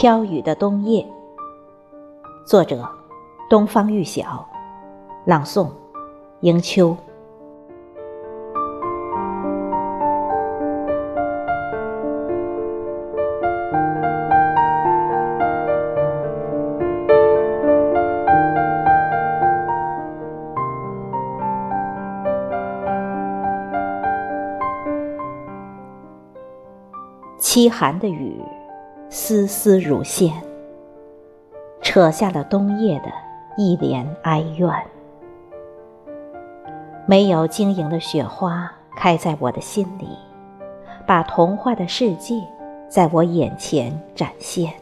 飘雨的冬夜，作者：东方玉晓，朗诵：迎秋。凄寒的雨。丝丝如线，扯下了冬夜的一帘哀怨。没有晶莹的雪花开在我的心里，把童话的世界在我眼前展现。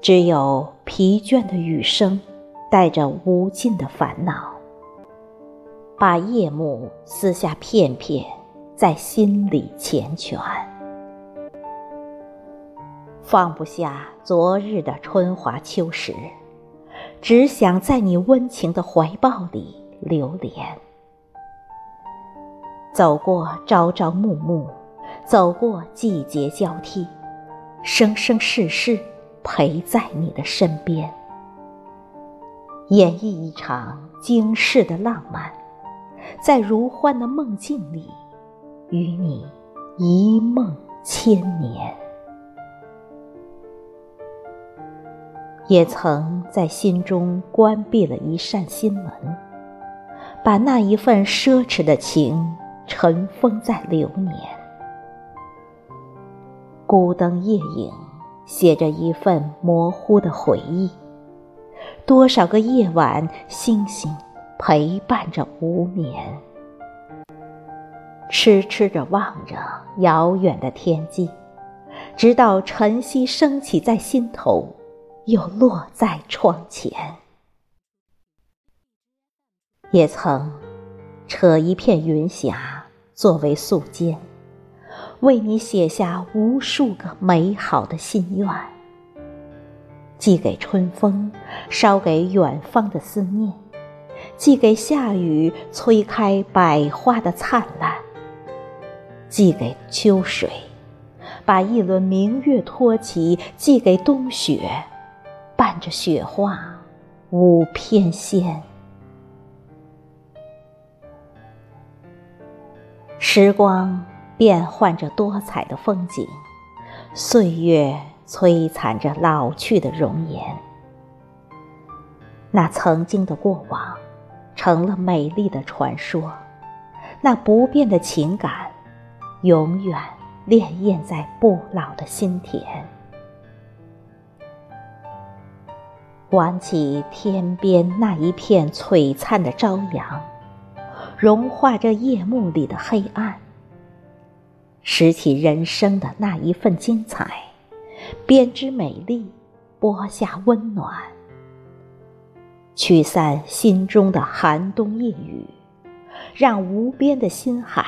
只有疲倦的雨声，带着无尽的烦恼，把夜幕撕下片片，在心里缱绻。放不下昨日的春华秋实，只想在你温情的怀抱里流连。走过朝朝暮暮，走过季节交替，生生世世陪在你的身边，演绎一场惊世的浪漫，在如幻的梦境里，与你一梦千年。也曾在心中关闭了一扇心门，把那一份奢侈的情尘封在流年。孤灯夜影，写着一份模糊的回忆。多少个夜晚，星星陪伴着无眠，痴痴地望着遥远的天际，直到晨曦升起在心头。又落在窗前，也曾扯一片云霞作为素笺，为你写下无数个美好的心愿，寄给春风，捎给远方的思念，寄给夏雨，催开百花的灿烂，寄给秋水，把一轮明月托起，寄给冬雪。伴着雪花舞翩跹，时光变换着多彩的风景，岁月摧残着老去的容颜。那曾经的过往，成了美丽的传说；那不变的情感，永远潋滟在不老的心田。挽起天边那一片璀璨的朝阳，融化着夜幕里的黑暗。拾起人生的那一份精彩，编织美丽，播下温暖，驱散心中的寒冬夜雨，让无边的心海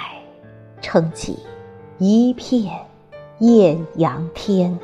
撑起一片艳阳天。